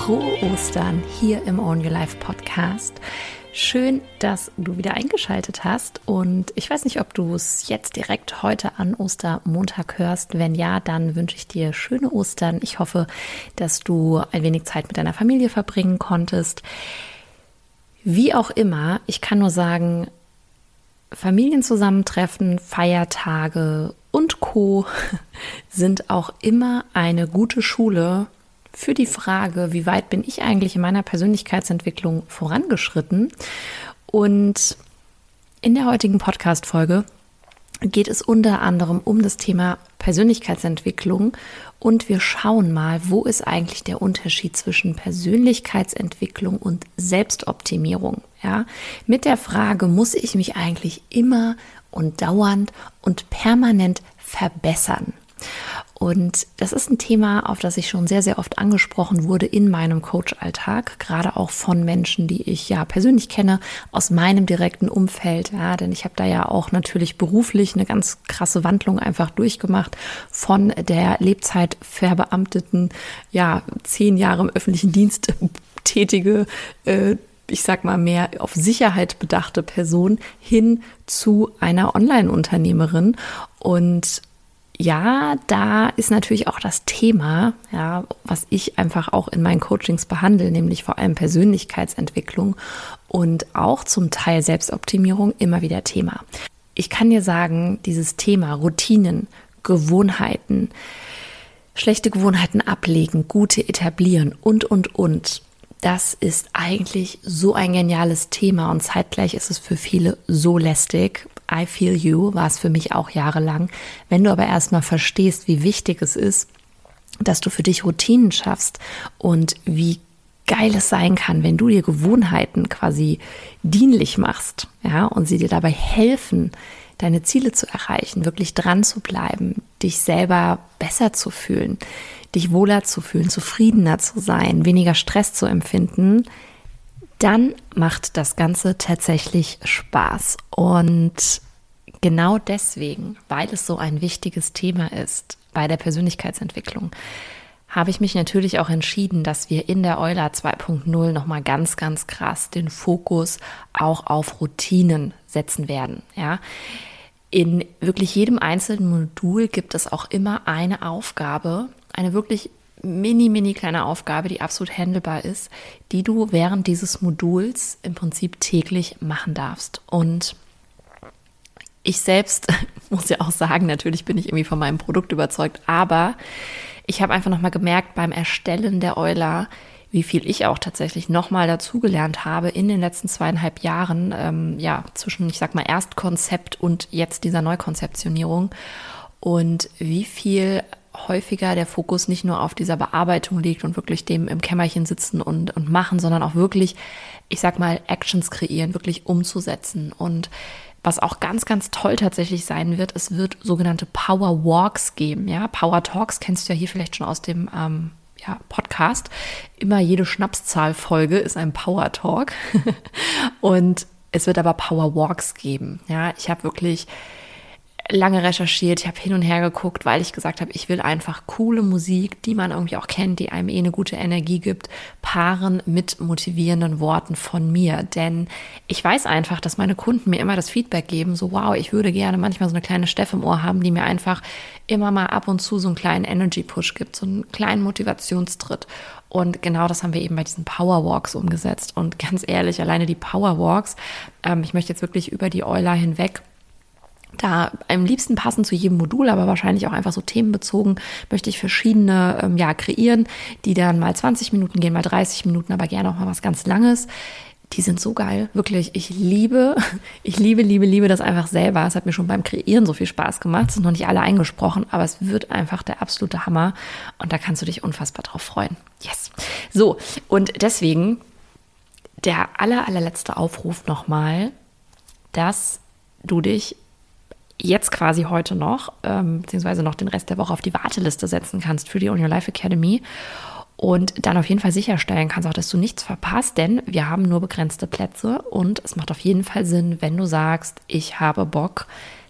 frohe Ostern hier im Own Your Life Podcast. Schön, dass du wieder eingeschaltet hast und ich weiß nicht, ob du es jetzt direkt heute an Ostermontag hörst. Wenn ja, dann wünsche ich dir schöne Ostern. Ich hoffe, dass du ein wenig Zeit mit deiner Familie verbringen konntest. Wie auch immer, ich kann nur sagen, Familienzusammentreffen, Feiertage und Co sind auch immer eine gute Schule für die Frage, wie weit bin ich eigentlich in meiner Persönlichkeitsentwicklung vorangeschritten. Und in der heutigen Podcast-Folge geht es unter anderem um das Thema Persönlichkeitsentwicklung und wir schauen mal, wo ist eigentlich der Unterschied zwischen Persönlichkeitsentwicklung und Selbstoptimierung. Ja, mit der Frage, muss ich mich eigentlich immer und dauernd und permanent verbessern? Und das ist ein Thema, auf das ich schon sehr, sehr oft angesprochen wurde in meinem Coach-Alltag, gerade auch von Menschen, die ich ja persönlich kenne, aus meinem direkten Umfeld. Ja, denn ich habe da ja auch natürlich beruflich eine ganz krasse Wandlung einfach durchgemacht von der Lebzeit verbeamteten, ja, zehn Jahre im öffentlichen Dienst tätige, äh, ich sag mal, mehr auf Sicherheit bedachte Person hin zu einer Online-Unternehmerin. Und ja, da ist natürlich auch das Thema, ja, was ich einfach auch in meinen Coachings behandle, nämlich vor allem Persönlichkeitsentwicklung und auch zum Teil Selbstoptimierung immer wieder Thema. Ich kann dir sagen, dieses Thema Routinen, Gewohnheiten, schlechte Gewohnheiten ablegen, gute etablieren und, und, und. Das ist eigentlich so ein geniales Thema und zeitgleich ist es für viele so lästig, I Feel You war es für mich auch jahrelang. Wenn du aber erstmal verstehst, wie wichtig es ist, dass du für dich Routinen schaffst und wie geil es sein kann, wenn du dir Gewohnheiten quasi dienlich machst, ja, und sie dir dabei helfen, deine Ziele zu erreichen, wirklich dran zu bleiben, dich selber besser zu fühlen, dich wohler zu fühlen, zufriedener zu sein, weniger Stress zu empfinden, dann macht das Ganze tatsächlich Spaß. Und genau deswegen, weil es so ein wichtiges Thema ist bei der Persönlichkeitsentwicklung, habe ich mich natürlich auch entschieden, dass wir in der Euler 2.0 nochmal ganz, ganz krass den Fokus auch auf Routinen setzen werden. Ja. In wirklich jedem einzelnen Modul gibt es auch immer eine Aufgabe, eine wirklich mini, mini kleine Aufgabe, die absolut handelbar ist, die du während dieses Moduls im Prinzip täglich machen darfst. Und ich selbst muss ja auch sagen, natürlich bin ich irgendwie von meinem Produkt überzeugt, aber ich habe einfach nochmal gemerkt beim Erstellen der Euler, wie viel ich auch tatsächlich nochmal dazugelernt habe in den letzten zweieinhalb Jahren, ähm, ja, zwischen, ich sag mal, Erstkonzept und jetzt dieser Neukonzeptionierung und wie viel häufiger der Fokus nicht nur auf dieser Bearbeitung liegt und wirklich dem im Kämmerchen sitzen und, und machen, sondern auch wirklich, ich sag mal, Actions kreieren, wirklich umzusetzen. Und was auch ganz, ganz toll tatsächlich sein wird, es wird sogenannte Power Walks geben. Ja, Power Talks kennst du ja hier vielleicht schon aus dem ähm, ja, Podcast. Immer jede Schnapszahlfolge ist ein Power Talk. und es wird aber Power Walks geben. Ja, ich habe wirklich lange recherchiert, ich habe hin und her geguckt, weil ich gesagt habe, ich will einfach coole Musik, die man irgendwie auch kennt, die einem eh eine gute Energie gibt, paaren mit motivierenden Worten von mir. Denn ich weiß einfach, dass meine Kunden mir immer das Feedback geben, so wow, ich würde gerne manchmal so eine kleine Steff im Ohr haben, die mir einfach immer mal ab und zu so einen kleinen Energy-Push gibt, so einen kleinen Motivationstritt. Und genau das haben wir eben bei diesen Powerwalks umgesetzt. Und ganz ehrlich, alleine die Powerwalks, ähm, ich möchte jetzt wirklich über die Euler hinweg da am liebsten passend zu jedem Modul, aber wahrscheinlich auch einfach so themenbezogen, möchte ich verschiedene ähm, ja, kreieren, die dann mal 20 Minuten gehen, mal 30 Minuten, aber gerne auch mal was ganz Langes. Die sind so geil, wirklich. Ich liebe, ich liebe, liebe, liebe das einfach selber. Es hat mir schon beim Kreieren so viel Spaß gemacht. Es sind noch nicht alle eingesprochen, aber es wird einfach der absolute Hammer. Und da kannst du dich unfassbar drauf freuen. Yes. So, und deswegen der aller, allerletzte Aufruf nochmal, dass du dich jetzt quasi heute noch, ähm, beziehungsweise noch den Rest der Woche auf die Warteliste setzen kannst für die On Your Life Academy und dann auf jeden Fall sicherstellen kannst auch, dass du nichts verpasst, denn wir haben nur begrenzte Plätze und es macht auf jeden Fall Sinn, wenn du sagst, ich habe Bock,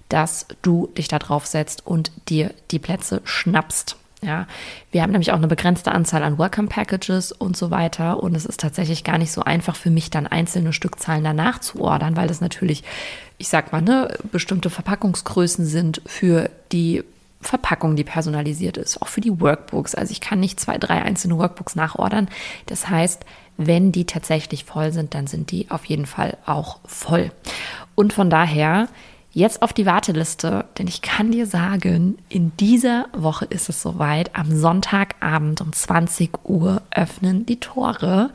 dass du dich da drauf setzt und dir die Plätze schnappst. Ja, wir haben nämlich auch eine begrenzte Anzahl an Welcome Packages und so weiter. Und es ist tatsächlich gar nicht so einfach für mich, dann einzelne Stückzahlen danach zu ordern, weil das natürlich, ich sag mal, ne, bestimmte Verpackungsgrößen sind für die Verpackung, die personalisiert ist, auch für die Workbooks. Also ich kann nicht zwei, drei einzelne Workbooks nachordern. Das heißt, wenn die tatsächlich voll sind, dann sind die auf jeden Fall auch voll. Und von daher jetzt auf die Warteliste, denn ich kann dir sagen, in dieser Woche ist es soweit. Am Sonntagabend um 20 Uhr öffnen die Tore.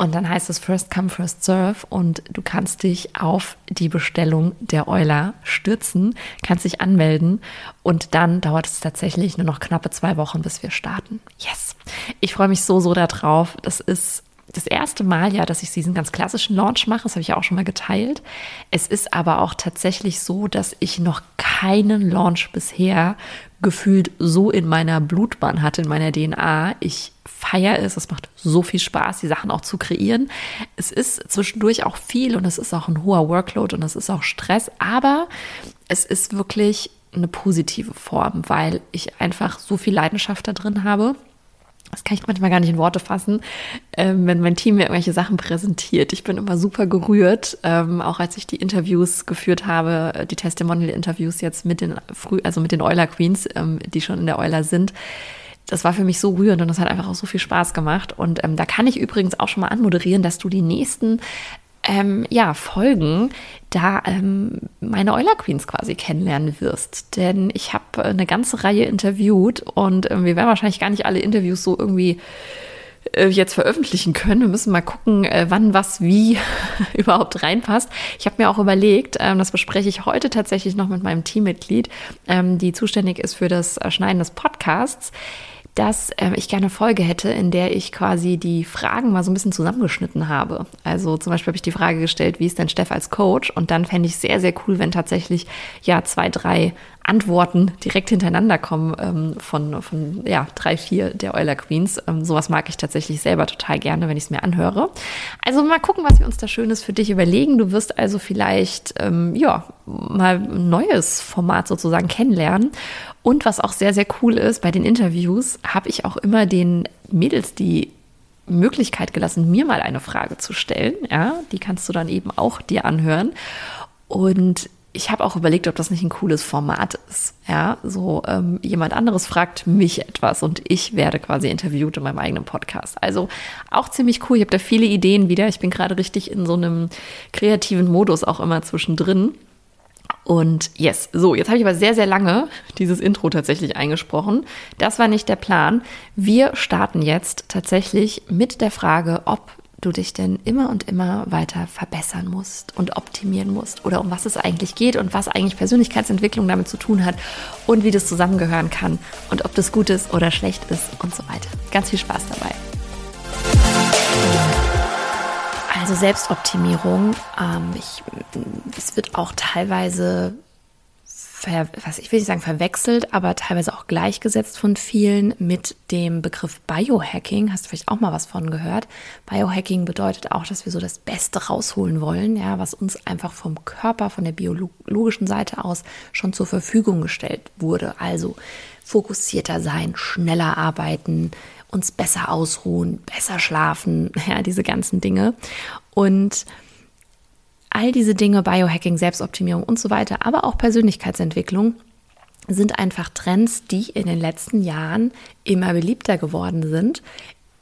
Und dann heißt es First Come, First Serve und du kannst dich auf die Bestellung der Euler stürzen, kannst dich anmelden und dann dauert es tatsächlich nur noch knappe zwei Wochen, bis wir starten. Yes! Ich freue mich so, so darauf. Das ist das erste Mal ja, dass ich diesen ganz klassischen Launch mache. Das habe ich ja auch schon mal geteilt. Es ist aber auch tatsächlich so, dass ich noch keinen Launch bisher gefühlt so in meiner Blutbahn hatte, in meiner DNA. Ich feiere es. Es macht so viel Spaß, die Sachen auch zu kreieren. Es ist zwischendurch auch viel und es ist auch ein hoher Workload und es ist auch Stress. Aber es ist wirklich eine positive Form, weil ich einfach so viel Leidenschaft da drin habe das kann ich manchmal gar nicht in Worte fassen, ähm, wenn mein Team mir irgendwelche Sachen präsentiert. Ich bin immer super gerührt, ähm, auch als ich die Interviews geführt habe, äh, die Testimonial-Interviews jetzt mit den früh, also mit den Euler Queens, ähm, die schon in der Euler sind. Das war für mich so rührend und das hat einfach auch so viel Spaß gemacht. Und ähm, da kann ich übrigens auch schon mal anmoderieren, dass du die nächsten ähm, ja, Folgen da ähm, meine Euler Queens quasi kennenlernen wirst. Denn ich habe eine ganze Reihe interviewt und äh, wir werden wahrscheinlich gar nicht alle Interviews so irgendwie äh, jetzt veröffentlichen können. Wir müssen mal gucken, äh, wann was wie überhaupt reinpasst. Ich habe mir auch überlegt, ähm, das bespreche ich heute tatsächlich noch mit meinem Teammitglied, ähm, die zuständig ist für das Schneiden des Podcasts dass äh, ich gerne eine Folge hätte, in der ich quasi die Fragen mal so ein bisschen zusammengeschnitten habe. Also zum Beispiel habe ich die Frage gestellt, wie ist denn Steff als Coach? Und dann fände ich sehr, sehr cool, wenn tatsächlich ja zwei, drei Antworten direkt hintereinander kommen ähm, von, von ja, drei, vier der Euler Queens. Ähm, sowas mag ich tatsächlich selber total gerne, wenn ich es mir anhöre. Also mal gucken, was wir uns da Schönes für dich überlegen. Du wirst also vielleicht ähm, ja mal ein neues Format sozusagen kennenlernen. Und was auch sehr, sehr cool ist, bei den Interviews habe ich auch immer den Mädels die Möglichkeit gelassen, mir mal eine Frage zu stellen. Ja, die kannst du dann eben auch dir anhören. Und ich habe auch überlegt, ob das nicht ein cooles Format ist. Ja, so ähm, jemand anderes fragt mich etwas und ich werde quasi interviewt in meinem eigenen Podcast. Also auch ziemlich cool. Ich habe da viele Ideen wieder. Ich bin gerade richtig in so einem kreativen Modus auch immer zwischendrin. Und yes, so, jetzt habe ich aber sehr, sehr lange dieses Intro tatsächlich eingesprochen. Das war nicht der Plan. Wir starten jetzt tatsächlich mit der Frage, ob du dich denn immer und immer weiter verbessern musst und optimieren musst oder um was es eigentlich geht und was eigentlich Persönlichkeitsentwicklung damit zu tun hat und wie das zusammengehören kann und ob das gut ist oder schlecht ist und so weiter. Ganz viel Spaß dabei. Also Selbstoptimierung, ähm, ich, es wird auch teilweise ver, was ich will nicht sagen verwechselt, aber teilweise auch gleichgesetzt von vielen mit dem Begriff Biohacking. Hast du vielleicht auch mal was von gehört? Biohacking bedeutet auch, dass wir so das Beste rausholen wollen, ja, was uns einfach vom Körper, von der biologischen Seite aus schon zur Verfügung gestellt wurde. Also fokussierter sein, schneller arbeiten, uns besser ausruhen, besser schlafen, ja, diese ganzen Dinge. Und all diese Dinge, Biohacking, Selbstoptimierung und so weiter, aber auch Persönlichkeitsentwicklung, sind einfach Trends, die in den letzten Jahren immer beliebter geworden sind.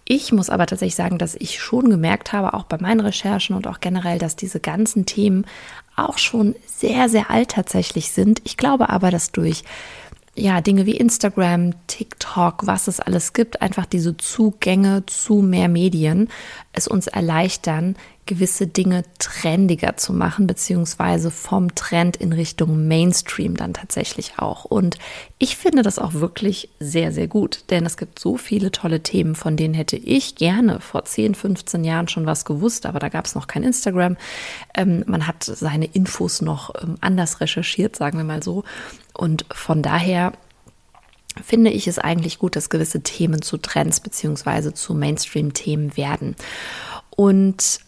Ich muss aber tatsächlich sagen, dass ich schon gemerkt habe, auch bei meinen Recherchen und auch generell, dass diese ganzen Themen auch schon sehr, sehr alt tatsächlich sind. Ich glaube aber, dass durch ja, Dinge wie Instagram, TikTok, was es alles gibt, einfach diese Zugänge zu mehr Medien es uns erleichtern, gewisse Dinge trendiger zu machen, beziehungsweise vom Trend in Richtung Mainstream dann tatsächlich auch. Und ich finde das auch wirklich sehr, sehr gut, denn es gibt so viele tolle Themen, von denen hätte ich gerne vor 10, 15 Jahren schon was gewusst, aber da gab es noch kein Instagram. Ähm, man hat seine Infos noch ähm, anders recherchiert, sagen wir mal so. Und von daher finde ich es eigentlich gut, dass gewisse Themen zu Trends beziehungsweise zu Mainstream-Themen werden. Und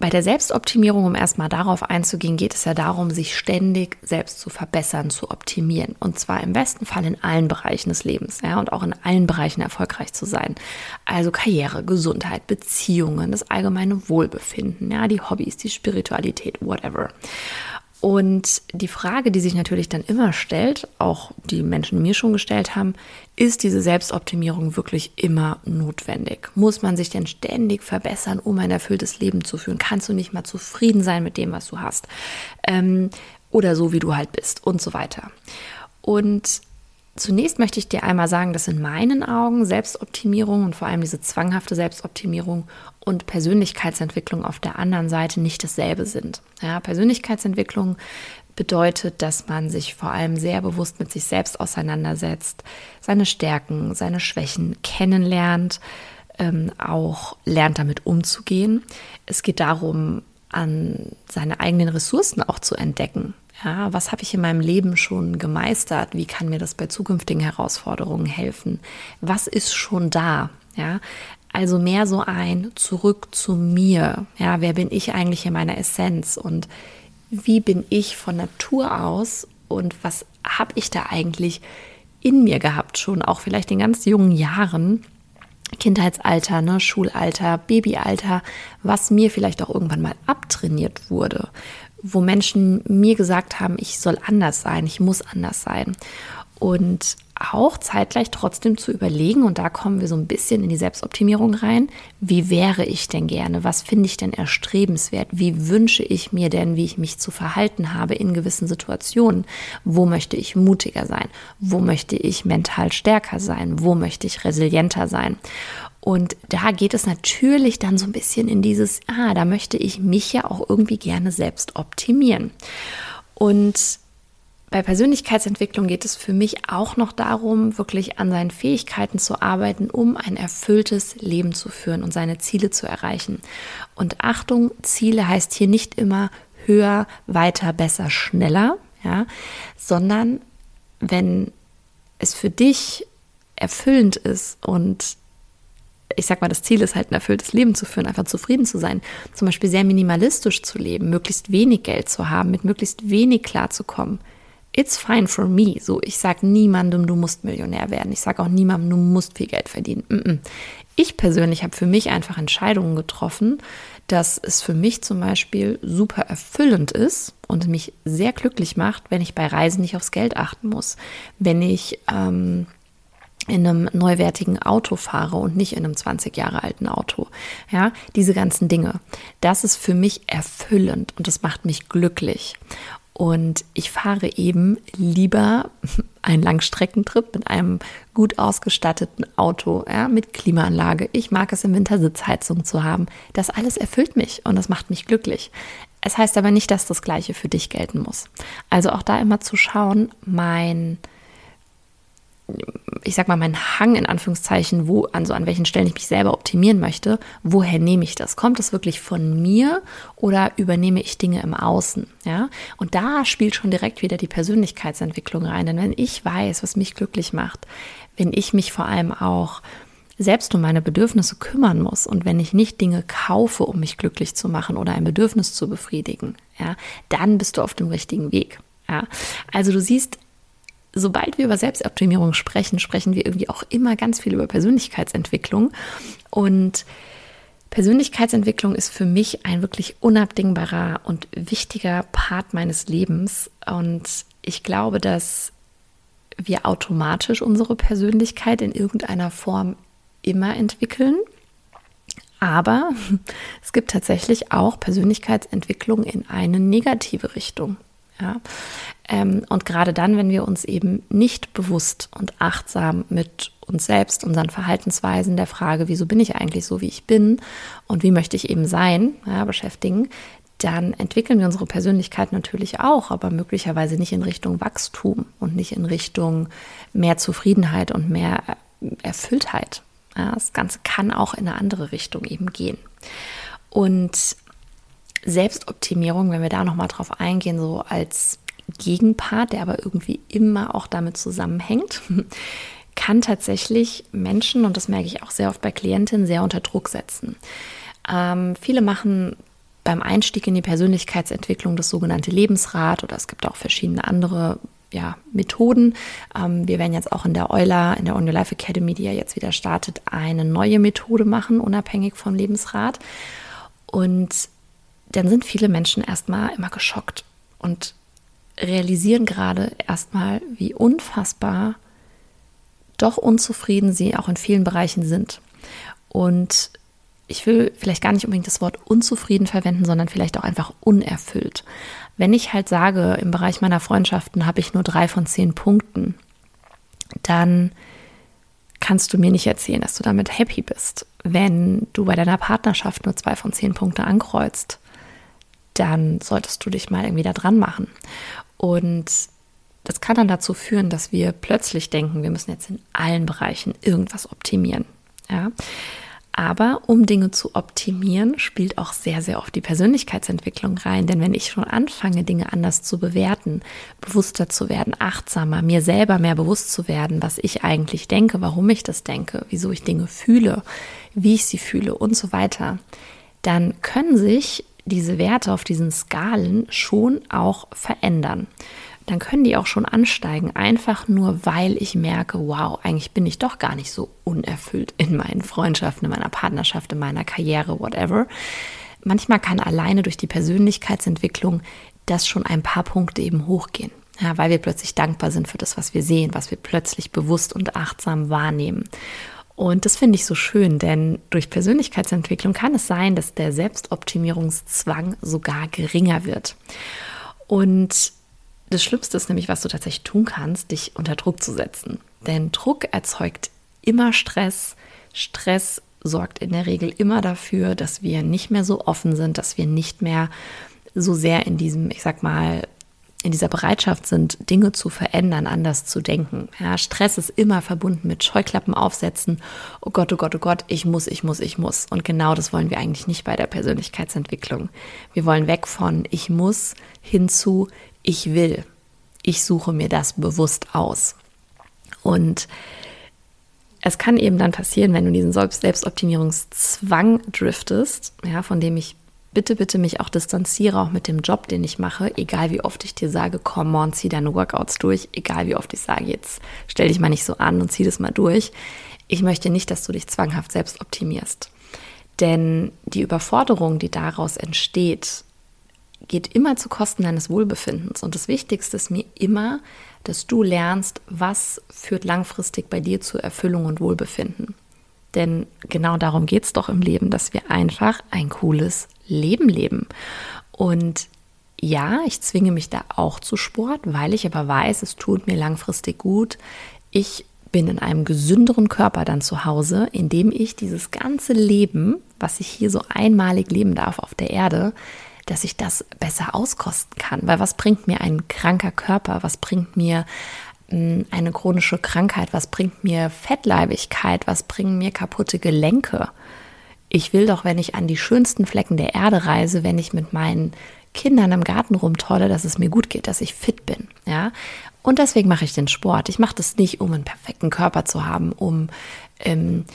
bei der Selbstoptimierung, um erstmal darauf einzugehen, geht es ja darum, sich ständig selbst zu verbessern, zu optimieren. Und zwar im besten Fall in allen Bereichen des Lebens, ja, und auch in allen Bereichen erfolgreich zu sein. Also Karriere, Gesundheit, Beziehungen, das allgemeine Wohlbefinden, ja, die Hobbys, die Spiritualität, whatever. Und die Frage, die sich natürlich dann immer stellt, auch die Menschen mir schon gestellt haben, ist diese Selbstoptimierung wirklich immer notwendig? Muss man sich denn ständig verbessern, um ein erfülltes Leben zu führen? Kannst du nicht mal zufrieden sein mit dem, was du hast? Ähm, oder so, wie du halt bist und so weiter. Und Zunächst möchte ich dir einmal sagen, dass in meinen Augen Selbstoptimierung und vor allem diese zwanghafte Selbstoptimierung und Persönlichkeitsentwicklung auf der anderen Seite nicht dasselbe sind. Ja, Persönlichkeitsentwicklung bedeutet, dass man sich vor allem sehr bewusst mit sich selbst auseinandersetzt, seine Stärken, seine Schwächen kennenlernt, ähm, auch lernt damit umzugehen. Es geht darum, an seine eigenen Ressourcen auch zu entdecken. Ja, was habe ich in meinem Leben schon gemeistert? Wie kann mir das bei zukünftigen Herausforderungen helfen? Was ist schon da? Ja, also mehr so ein Zurück zu mir. Ja, wer bin ich eigentlich in meiner Essenz und wie bin ich von Natur aus und was habe ich da eigentlich in mir gehabt schon, auch vielleicht in ganz jungen Jahren, Kindheitsalter, ne, Schulalter, Babyalter, was mir vielleicht auch irgendwann mal abtrainiert wurde, wo Menschen mir gesagt haben, ich soll anders sein, ich muss anders sein. Und auch zeitgleich trotzdem zu überlegen, und da kommen wir so ein bisschen in die Selbstoptimierung rein, wie wäre ich denn gerne, was finde ich denn erstrebenswert, wie wünsche ich mir denn, wie ich mich zu verhalten habe in gewissen Situationen, wo möchte ich mutiger sein, wo möchte ich mental stärker sein, wo möchte ich resilienter sein. Und da geht es natürlich dann so ein bisschen in dieses, ah, da möchte ich mich ja auch irgendwie gerne selbst optimieren. Und bei Persönlichkeitsentwicklung geht es für mich auch noch darum, wirklich an seinen Fähigkeiten zu arbeiten, um ein erfülltes Leben zu führen und seine Ziele zu erreichen. Und Achtung, Ziele heißt hier nicht immer höher, weiter, besser, schneller, ja, sondern wenn es für dich erfüllend ist und ich sag mal, das Ziel ist halt ein erfülltes Leben zu führen, einfach zufrieden zu sein. Zum Beispiel sehr minimalistisch zu leben, möglichst wenig Geld zu haben, mit möglichst wenig klarzukommen. It's fine for me. So, ich sage niemandem, du musst Millionär werden. Ich sage auch niemandem, du musst viel Geld verdienen. Ich persönlich habe für mich einfach Entscheidungen getroffen, dass es für mich zum Beispiel super erfüllend ist und mich sehr glücklich macht, wenn ich bei Reisen nicht aufs Geld achten muss. Wenn ich ähm, in einem neuwertigen Auto fahre und nicht in einem 20 Jahre alten Auto. Ja, diese ganzen Dinge. Das ist für mich erfüllend und das macht mich glücklich. Und ich fahre eben lieber einen Langstreckentrip mit einem gut ausgestatteten Auto, ja, mit Klimaanlage. Ich mag es im Winter Sitzheizung zu haben. Das alles erfüllt mich und das macht mich glücklich. Es heißt aber nicht, dass das Gleiche für dich gelten muss. Also auch da immer zu schauen, mein ich sag mal, mein Hang in Anführungszeichen, wo, also an welchen Stellen ich mich selber optimieren möchte, woher nehme ich das? Kommt das wirklich von mir oder übernehme ich Dinge im Außen? Ja, und da spielt schon direkt wieder die Persönlichkeitsentwicklung rein. Denn wenn ich weiß, was mich glücklich macht, wenn ich mich vor allem auch selbst um meine Bedürfnisse kümmern muss und wenn ich nicht Dinge kaufe, um mich glücklich zu machen oder ein Bedürfnis zu befriedigen, ja, dann bist du auf dem richtigen Weg. Ja, also du siehst, sobald wir über Selbstoptimierung sprechen, sprechen wir irgendwie auch immer ganz viel über Persönlichkeitsentwicklung. Und Persönlichkeitsentwicklung ist für mich ein wirklich unabdingbarer und wichtiger Part meines Lebens. Und ich glaube, dass wir automatisch unsere Persönlichkeit in irgendeiner Form immer entwickeln. Aber es gibt tatsächlich auch Persönlichkeitsentwicklung in eine negative Richtung. Ja? Ähm, und gerade dann, wenn wir uns eben nicht bewusst und achtsam mit uns selbst, unseren Verhaltensweisen, der Frage, wieso bin ich eigentlich so, wie ich bin und wie möchte ich eben sein, ja, beschäftigen, dann entwickeln wir unsere Persönlichkeit natürlich auch, aber möglicherweise nicht in Richtung Wachstum und nicht in Richtung mehr Zufriedenheit und mehr Erfülltheit. Ja, das Ganze kann auch in eine andere Richtung eben gehen. Und Selbstoptimierung, wenn wir da nochmal drauf eingehen, so als Gegenpart, der aber irgendwie immer auch damit zusammenhängt, kann tatsächlich Menschen, und das merke ich auch sehr oft bei Klientinnen, sehr unter Druck setzen. Ähm, viele machen beim Einstieg in die Persönlichkeitsentwicklung das sogenannte Lebensrad oder es gibt auch verschiedene andere ja, Methoden. Ähm, wir werden jetzt auch in der Euler, in der On Your Life Academy, die ja jetzt wieder startet, eine neue Methode machen, unabhängig vom Lebensrad. Und dann sind viele Menschen erstmal immer geschockt und realisieren gerade erstmal, wie unfassbar doch unzufrieden sie auch in vielen Bereichen sind. Und ich will vielleicht gar nicht unbedingt das Wort unzufrieden verwenden, sondern vielleicht auch einfach unerfüllt. Wenn ich halt sage, im Bereich meiner Freundschaften habe ich nur drei von zehn Punkten, dann kannst du mir nicht erzählen, dass du damit happy bist. Wenn du bei deiner Partnerschaft nur zwei von zehn Punkte ankreuzt, dann solltest du dich mal irgendwie da dran machen. Und das kann dann dazu führen, dass wir plötzlich denken, wir müssen jetzt in allen Bereichen irgendwas optimieren. Ja. Aber um Dinge zu optimieren, spielt auch sehr, sehr oft die Persönlichkeitsentwicklung rein. Denn wenn ich schon anfange, Dinge anders zu bewerten, bewusster zu werden, achtsamer, mir selber mehr bewusst zu werden, was ich eigentlich denke, warum ich das denke, wieso ich Dinge fühle, wie ich sie fühle und so weiter, dann können sich diese Werte auf diesen Skalen schon auch verändern. Dann können die auch schon ansteigen, einfach nur weil ich merke, wow, eigentlich bin ich doch gar nicht so unerfüllt in meinen Freundschaften, in meiner Partnerschaft, in meiner Karriere, whatever. Manchmal kann alleine durch die Persönlichkeitsentwicklung das schon ein paar Punkte eben hochgehen. Ja, weil wir plötzlich dankbar sind für das, was wir sehen, was wir plötzlich bewusst und achtsam wahrnehmen. Und das finde ich so schön, denn durch Persönlichkeitsentwicklung kann es sein, dass der Selbstoptimierungszwang sogar geringer wird. Und das Schlimmste ist nämlich, was du tatsächlich tun kannst, dich unter Druck zu setzen. Denn Druck erzeugt immer Stress. Stress sorgt in der Regel immer dafür, dass wir nicht mehr so offen sind, dass wir nicht mehr so sehr in diesem, ich sag mal, in dieser Bereitschaft sind, Dinge zu verändern, anders zu denken. Ja, Stress ist immer verbunden mit Scheuklappen aufsetzen. Oh Gott, oh Gott, oh Gott, ich muss, ich muss, ich muss. Und genau das wollen wir eigentlich nicht bei der Persönlichkeitsentwicklung. Wir wollen weg von ich muss hin zu ich will. Ich suche mir das bewusst aus. Und es kann eben dann passieren, wenn du diesen Selbstoptimierungszwang driftest, ja, von dem ich bitte, bitte mich auch distanziere, auch mit dem Job, den ich mache, egal wie oft ich dir sage, komm on, zieh deine Workouts durch, egal wie oft ich sage, jetzt stell dich mal nicht so an und zieh das mal durch. Ich möchte nicht, dass du dich zwanghaft selbst optimierst. Denn die Überforderung, die daraus entsteht, geht immer zu Kosten deines Wohlbefindens. Und das Wichtigste ist mir immer, dass du lernst, was führt langfristig bei dir zu Erfüllung und Wohlbefinden. Denn genau darum geht es doch im Leben, dass wir einfach ein cooles Leben leben. Und ja, ich zwinge mich da auch zu Sport, weil ich aber weiß, es tut mir langfristig gut. Ich bin in einem gesünderen Körper dann zu Hause, in dem ich dieses ganze Leben, was ich hier so einmalig leben darf auf der Erde, dass ich das besser auskosten kann. Weil was bringt mir ein kranker Körper? Was bringt mir eine chronische Krankheit? Was bringt mir Fettleibigkeit? Was bringen mir kaputte Gelenke? Ich will doch, wenn ich an die schönsten Flecken der Erde reise, wenn ich mit meinen Kindern im Garten rumtolle, dass es mir gut geht, dass ich fit bin, ja. Und deswegen mache ich den Sport. Ich mache das nicht, um einen perfekten Körper zu haben, um, ähm,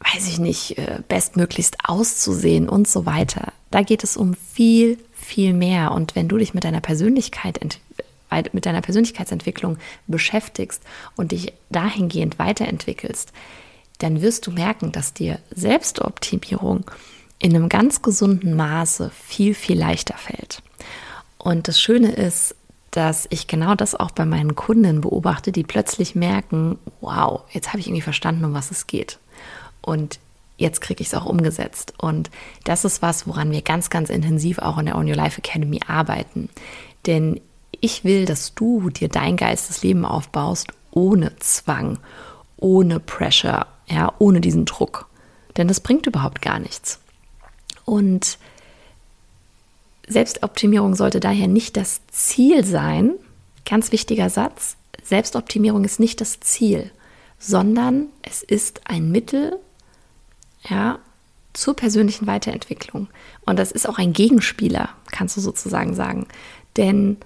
weiß ich nicht, äh, bestmöglichst auszusehen und so weiter. Da geht es um viel, viel mehr. Und wenn du dich mit deiner Persönlichkeit mit deiner Persönlichkeitsentwicklung beschäftigst und dich dahingehend weiterentwickelst, dann wirst du merken, dass dir Selbstoptimierung in einem ganz gesunden Maße viel, viel leichter fällt. Und das Schöne ist, dass ich genau das auch bei meinen Kunden beobachte, die plötzlich merken, wow, jetzt habe ich irgendwie verstanden, um was es geht. Und jetzt kriege ich es auch umgesetzt. Und das ist was, woran wir ganz, ganz intensiv auch in der On Your Life Academy arbeiten. Denn ich will, dass du dir dein geistes Leben aufbaust ohne Zwang, ohne Pressure, ja, ohne diesen Druck. Denn das bringt überhaupt gar nichts. Und Selbstoptimierung sollte daher nicht das Ziel sein. Ganz wichtiger Satz. Selbstoptimierung ist nicht das Ziel, sondern es ist ein Mittel, ja, zur persönlichen Weiterentwicklung. Und das ist auch ein Gegenspieler, kannst du sozusagen sagen. Denn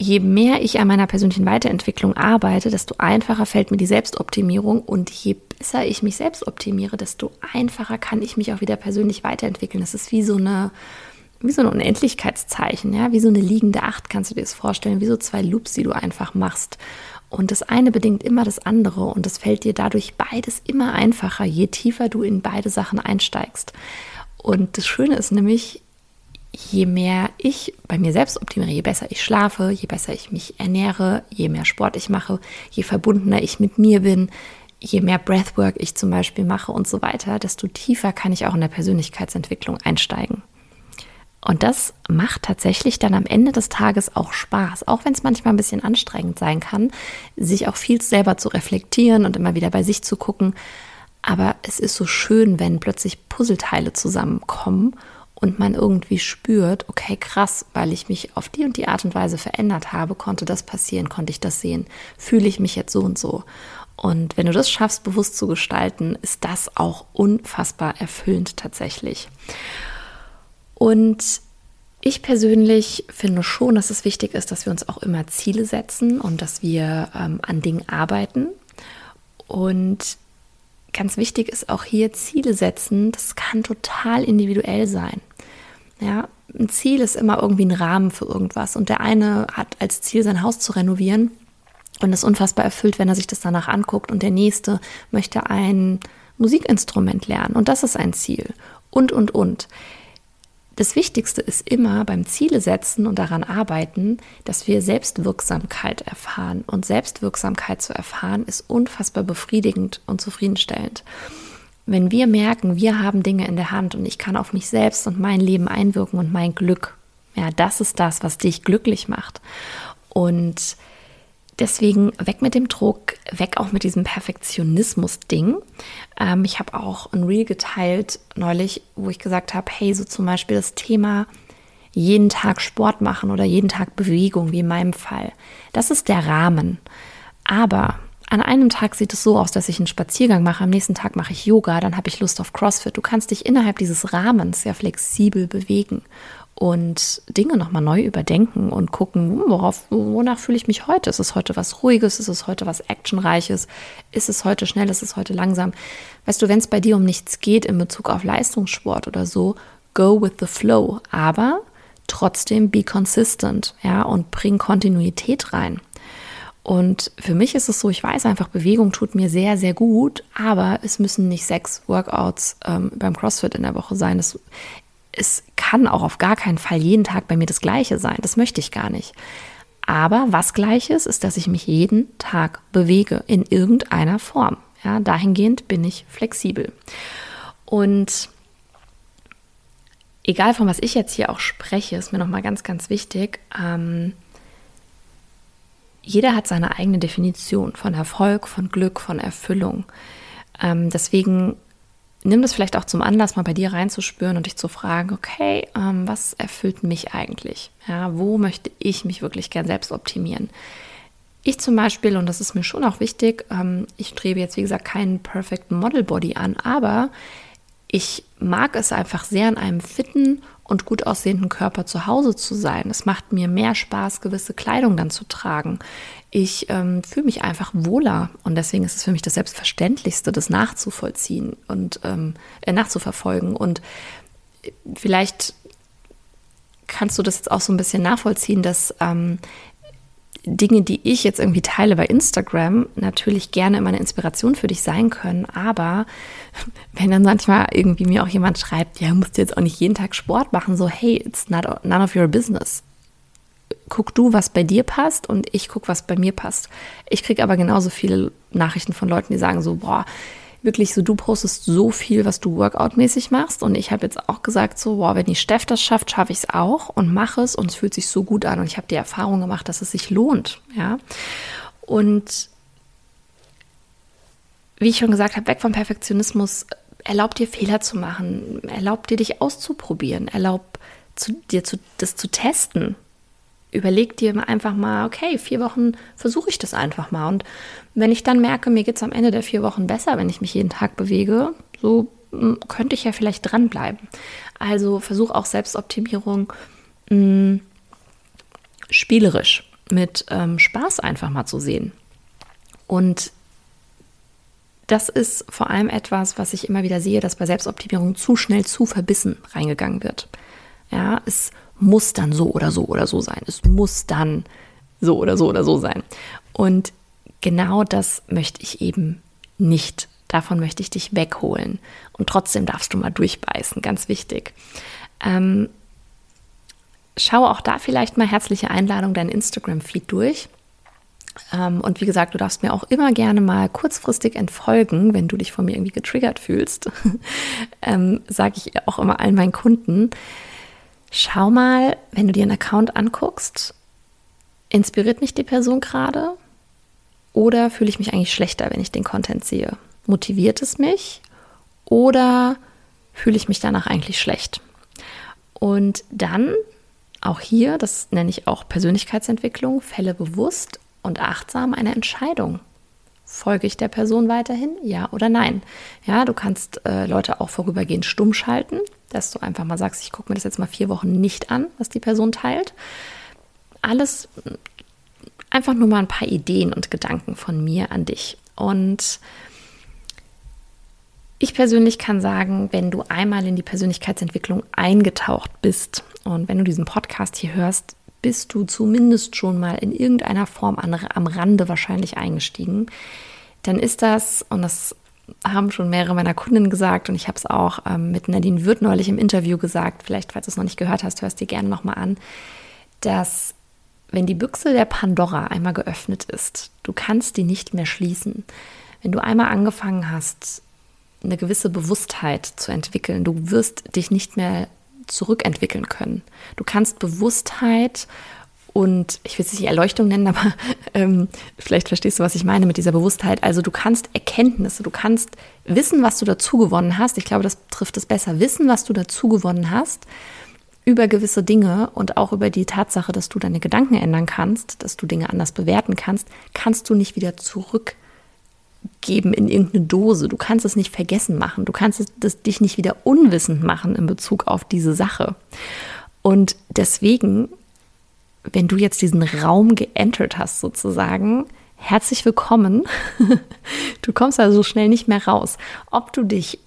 je mehr ich an meiner persönlichen Weiterentwicklung arbeite, desto einfacher fällt mir die Selbstoptimierung und je besser ich mich selbst optimiere, desto einfacher kann ich mich auch wieder persönlich weiterentwickeln. Das ist wie so eine wie so ein Unendlichkeitszeichen, ja, wie so eine liegende Acht, kannst du dir das vorstellen, wie so zwei Loops, die du einfach machst. Und das eine bedingt immer das andere und es fällt dir dadurch beides immer einfacher, je tiefer du in beide Sachen einsteigst. Und das Schöne ist nämlich, je mehr ich bei mir selbst optimiere, je besser ich schlafe, je besser ich mich ernähre, je mehr Sport ich mache, je verbundener ich mit mir bin, je mehr Breathwork ich zum Beispiel mache und so weiter, desto tiefer kann ich auch in der Persönlichkeitsentwicklung einsteigen. Und das macht tatsächlich dann am Ende des Tages auch Spaß, auch wenn es manchmal ein bisschen anstrengend sein kann, sich auch viel selber zu reflektieren und immer wieder bei sich zu gucken. Aber es ist so schön, wenn plötzlich Puzzleteile zusammenkommen und man irgendwie spürt, okay, krass, weil ich mich auf die und die Art und Weise verändert habe, konnte das passieren, konnte ich das sehen, fühle ich mich jetzt so und so. Und wenn du das schaffst, bewusst zu gestalten, ist das auch unfassbar erfüllend tatsächlich. Und ich persönlich finde schon, dass es wichtig ist, dass wir uns auch immer Ziele setzen und dass wir ähm, an Dingen arbeiten. Und ganz wichtig ist auch hier Ziele setzen. Das kann total individuell sein. Ja, ein Ziel ist immer irgendwie ein Rahmen für irgendwas. Und der eine hat als Ziel, sein Haus zu renovieren und ist unfassbar erfüllt, wenn er sich das danach anguckt. Und der nächste möchte ein Musikinstrument lernen. Und das ist ein Ziel. Und, und, und. Das Wichtigste ist immer beim Ziele setzen und daran arbeiten, dass wir Selbstwirksamkeit erfahren. Und Selbstwirksamkeit zu erfahren ist unfassbar befriedigend und zufriedenstellend. Wenn wir merken, wir haben Dinge in der Hand und ich kann auf mich selbst und mein Leben einwirken und mein Glück, ja, das ist das, was dich glücklich macht. Und Deswegen weg mit dem Druck, weg auch mit diesem Perfektionismus-Ding. Ähm, ich habe auch ein Reel geteilt neulich, wo ich gesagt habe, hey, so zum Beispiel das Thema jeden Tag Sport machen oder jeden Tag Bewegung, wie in meinem Fall. Das ist der Rahmen. Aber an einem Tag sieht es so aus, dass ich einen Spaziergang mache, am nächsten Tag mache ich Yoga, dann habe ich Lust auf CrossFit. Du kannst dich innerhalb dieses Rahmens sehr flexibel bewegen und Dinge nochmal neu überdenken und gucken, worauf, wonach fühle ich mich heute? Ist es heute was Ruhiges? Ist es heute was Actionreiches? Ist es heute schnell? Ist es heute langsam? Weißt du, wenn es bei dir um nichts geht in Bezug auf Leistungssport oder so, go with the flow. Aber trotzdem be consistent, ja, und bring Kontinuität rein. Und für mich ist es so, ich weiß einfach, Bewegung tut mir sehr, sehr gut, aber es müssen nicht sechs Workouts ähm, beim CrossFit in der Woche sein. Es, es kann auch auf gar keinen Fall jeden Tag bei mir das Gleiche sein. Das möchte ich gar nicht. Aber was Gleiches ist, dass ich mich jeden Tag bewege in irgendeiner Form. Ja, dahingehend bin ich flexibel. Und egal von was ich jetzt hier auch spreche, ist mir nochmal ganz, ganz wichtig. Ähm, jeder hat seine eigene Definition von Erfolg, von Glück, von Erfüllung. Ähm, deswegen nimm das vielleicht auch zum Anlass, mal bei dir reinzuspüren und dich zu fragen, okay, ähm, was erfüllt mich eigentlich? Ja, wo möchte ich mich wirklich gern selbst optimieren? Ich zum Beispiel, und das ist mir schon auch wichtig, ähm, ich strebe jetzt, wie gesagt, keinen Perfect Model Body an, aber ich mag es einfach sehr, in einem fitten und gut aussehenden Körper zu Hause zu sein. Es macht mir mehr Spaß, gewisse Kleidung dann zu tragen. Ich ähm, fühle mich einfach wohler und deswegen ist es für mich das Selbstverständlichste, das nachzuvollziehen und ähm, äh, nachzuverfolgen. Und vielleicht kannst du das jetzt auch so ein bisschen nachvollziehen, dass ähm, Dinge, die ich jetzt irgendwie teile bei Instagram, natürlich gerne immer eine Inspiration für dich sein können. Aber wenn dann manchmal irgendwie mir auch jemand schreibt, ja, musst du jetzt auch nicht jeden Tag Sport machen, so, hey, it's not, none of your business. Guck du, was bei dir passt und ich guck, was bei mir passt. Ich kriege aber genauso viele Nachrichten von Leuten, die sagen so, boah, wirklich so, du postest so viel, was du workout-mäßig machst. Und ich habe jetzt auch gesagt, so, wow, wenn die Steff das schafft, schaffe ich es auch und mache es und es fühlt sich so gut an. Und ich habe die Erfahrung gemacht, dass es sich lohnt. Ja. Und wie ich schon gesagt habe, weg vom Perfektionismus, erlaubt dir Fehler zu machen, erlaubt dir dich auszuprobieren, erlaubt zu, dir zu, das zu testen überleg dir einfach mal, okay, vier Wochen versuche ich das einfach mal. Und wenn ich dann merke, mir geht es am Ende der vier Wochen besser, wenn ich mich jeden Tag bewege, so hm, könnte ich ja vielleicht dranbleiben. Also versuch auch Selbstoptimierung mh, hm, spielerisch. mit ähm, Spaß einfach mal zu sehen. Und das ist vor allem etwas, was ich immer wieder sehe, dass bei Selbstoptimierung zu schnell zu verbissen reingegangen wird. Ja, es muss dann so oder so oder so sein. Es muss dann so oder so oder so sein. Und genau das möchte ich eben nicht. Davon möchte ich dich wegholen. Und trotzdem darfst du mal durchbeißen, ganz wichtig. Ähm, schau auch da vielleicht mal herzliche Einladung dein Instagram-Feed durch. Ähm, und wie gesagt, du darfst mir auch immer gerne mal kurzfristig entfolgen, wenn du dich von mir irgendwie getriggert fühlst. ähm, Sage ich auch immer allen meinen Kunden. Schau mal, wenn du dir einen Account anguckst, inspiriert mich die Person gerade oder fühle ich mich eigentlich schlechter, wenn ich den Content sehe? Motiviert es mich oder fühle ich mich danach eigentlich schlecht? Und dann auch hier, das nenne ich auch Persönlichkeitsentwicklung, fälle bewusst und achtsam eine Entscheidung. Folge ich der Person weiterhin, ja oder nein? Ja, du kannst äh, Leute auch vorübergehend stumm schalten, dass du einfach mal sagst, ich gucke mir das jetzt mal vier Wochen nicht an, was die Person teilt. Alles einfach nur mal ein paar Ideen und Gedanken von mir an dich. Und ich persönlich kann sagen, wenn du einmal in die Persönlichkeitsentwicklung eingetaucht bist und wenn du diesen Podcast hier hörst, bist du zumindest schon mal in irgendeiner Form am Rande wahrscheinlich eingestiegen, dann ist das, und das haben schon mehrere meiner Kundinnen gesagt und ich habe es auch ähm, mit Nadine Würth neulich im Interview gesagt, vielleicht falls du es noch nicht gehört hast, hörst dir gerne nochmal an, dass wenn die Büchse der Pandora einmal geöffnet ist, du kannst die nicht mehr schließen. Wenn du einmal angefangen hast, eine gewisse Bewusstheit zu entwickeln, du wirst dich nicht mehr zurückentwickeln können. Du kannst Bewusstheit und ich will es nicht Erleuchtung nennen, aber ähm, vielleicht verstehst du, was ich meine mit dieser Bewusstheit. Also du kannst Erkenntnisse, du kannst wissen, was du dazu gewonnen hast. Ich glaube, das trifft es besser. Wissen, was du dazu gewonnen hast über gewisse Dinge und auch über die Tatsache, dass du deine Gedanken ändern kannst, dass du Dinge anders bewerten kannst, kannst du nicht wieder zurück geben in irgendeine Dose. Du kannst es nicht vergessen machen. Du kannst es, das, dich nicht wieder unwissend machen in Bezug auf diese Sache. Und deswegen, wenn du jetzt diesen Raum geentert hast, sozusagen, herzlich willkommen. Du kommst also so schnell nicht mehr raus. Ob du dich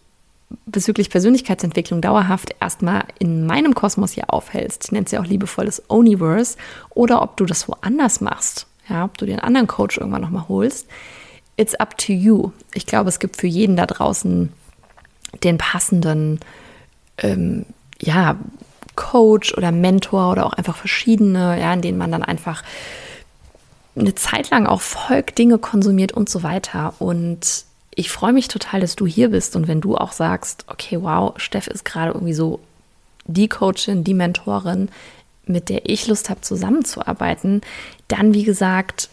bezüglich Persönlichkeitsentwicklung dauerhaft erstmal in meinem Kosmos hier aufhältst, ich nenne es ja auch liebevoll das Oniverse, oder ob du das woanders machst, ja, ob du dir einen anderen Coach irgendwann nochmal holst, it's up to you. Ich glaube, es gibt für jeden da draußen den passenden, ähm, ja, Coach oder Mentor oder auch einfach verschiedene, ja, in denen man dann einfach eine Zeit lang auch folgt, Dinge konsumiert und so weiter. Und ich freue mich total, dass du hier bist und wenn du auch sagst, okay, wow, Steff ist gerade irgendwie so die Coachin, die Mentorin, mit der ich Lust habe zusammenzuarbeiten, dann wie gesagt,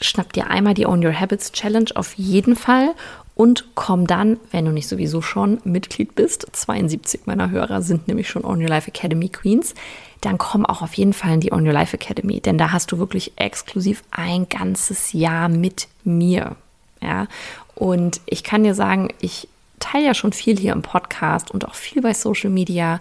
schnapp dir einmal die Own Your Habits Challenge auf jeden Fall und komm dann, wenn du nicht sowieso schon Mitglied bist, 72 meiner Hörer sind nämlich schon Own Your Life Academy Queens, dann komm auch auf jeden Fall in die Own Your Life Academy, denn da hast du wirklich exklusiv ein ganzes Jahr mit mir. Ja, und ich kann dir sagen, ich teile ja schon viel hier im Podcast und auch viel bei Social Media,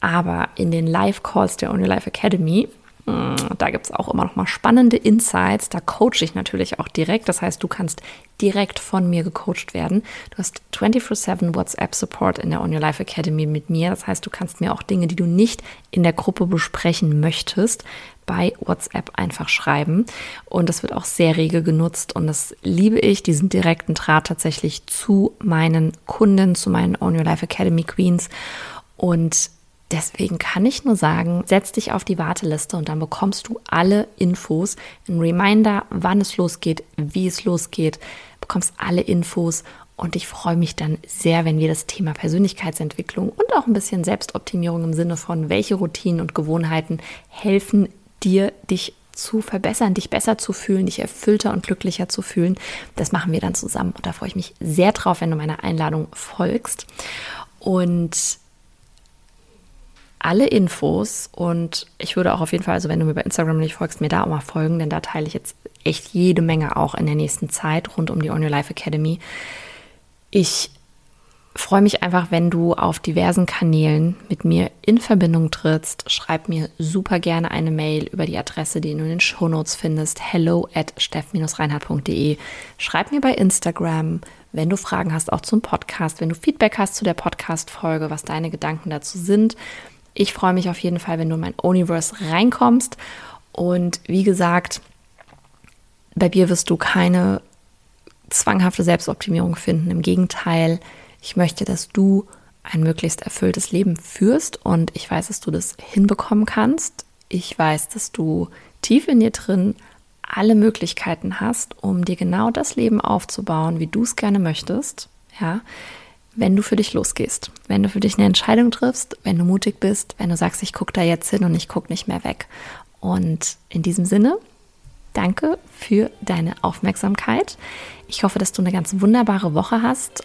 aber in den Live-Calls der Own Your Life Academy da gibt es auch immer noch mal spannende Insights. Da coache ich natürlich auch direkt. Das heißt, du kannst direkt von mir gecoacht werden. Du hast 24-7 WhatsApp-Support in der On Your Life Academy mit mir. Das heißt, du kannst mir auch Dinge, die du nicht in der Gruppe besprechen möchtest, bei WhatsApp einfach schreiben. Und das wird auch sehr rege genutzt. Und das liebe ich, diesen direkten Draht tatsächlich zu meinen Kunden, zu meinen On Your Life Academy Queens. Und Deswegen kann ich nur sagen, setz dich auf die Warteliste und dann bekommst du alle Infos, ein Reminder, wann es losgeht, wie es losgeht, bekommst alle Infos und ich freue mich dann sehr, wenn wir das Thema Persönlichkeitsentwicklung und auch ein bisschen Selbstoptimierung im Sinne von, welche Routinen und Gewohnheiten helfen dir, dich zu verbessern, dich besser zu fühlen, dich erfüllter und glücklicher zu fühlen. Das machen wir dann zusammen und da freue ich mich sehr drauf, wenn du meiner Einladung folgst. Und alle Infos und ich würde auch auf jeden Fall, also wenn du mir bei Instagram nicht folgst, mir da auch mal folgen, denn da teile ich jetzt echt jede Menge auch in der nächsten Zeit rund um die On Your Life Academy. Ich freue mich einfach, wenn du auf diversen Kanälen mit mir in Verbindung trittst. Schreib mir super gerne eine Mail über die Adresse, die du in den Shownotes findest. hello at steff-reinhard.de. Schreib mir bei Instagram, wenn du Fragen hast, auch zum Podcast, wenn du Feedback hast zu der Podcast-Folge, was deine Gedanken dazu sind. Ich freue mich auf jeden Fall, wenn du in mein Universe reinkommst. Und wie gesagt, bei mir wirst du keine zwanghafte Selbstoptimierung finden. Im Gegenteil, ich möchte, dass du ein möglichst erfülltes Leben führst und ich weiß, dass du das hinbekommen kannst. Ich weiß, dass du tief in dir drin alle Möglichkeiten hast, um dir genau das Leben aufzubauen, wie du es gerne möchtest. Ja, wenn du für dich losgehst, wenn du für dich eine Entscheidung triffst, wenn du mutig bist, wenn du sagst, ich gucke da jetzt hin und ich gucke nicht mehr weg. Und in diesem Sinne, danke für deine Aufmerksamkeit. Ich hoffe, dass du eine ganz wunderbare Woche hast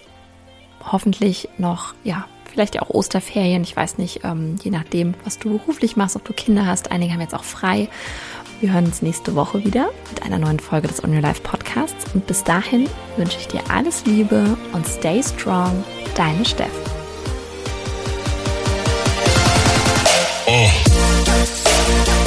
hoffentlich noch, ja, vielleicht ja auch Osterferien, ich weiß nicht, ähm, je nachdem, was du beruflich machst, ob du Kinder hast. Einige haben jetzt auch frei. Wir hören uns nächste Woche wieder mit einer neuen Folge des On Your Life Podcasts. Und bis dahin wünsche ich dir alles Liebe und stay strong. Deine Steff. Oh.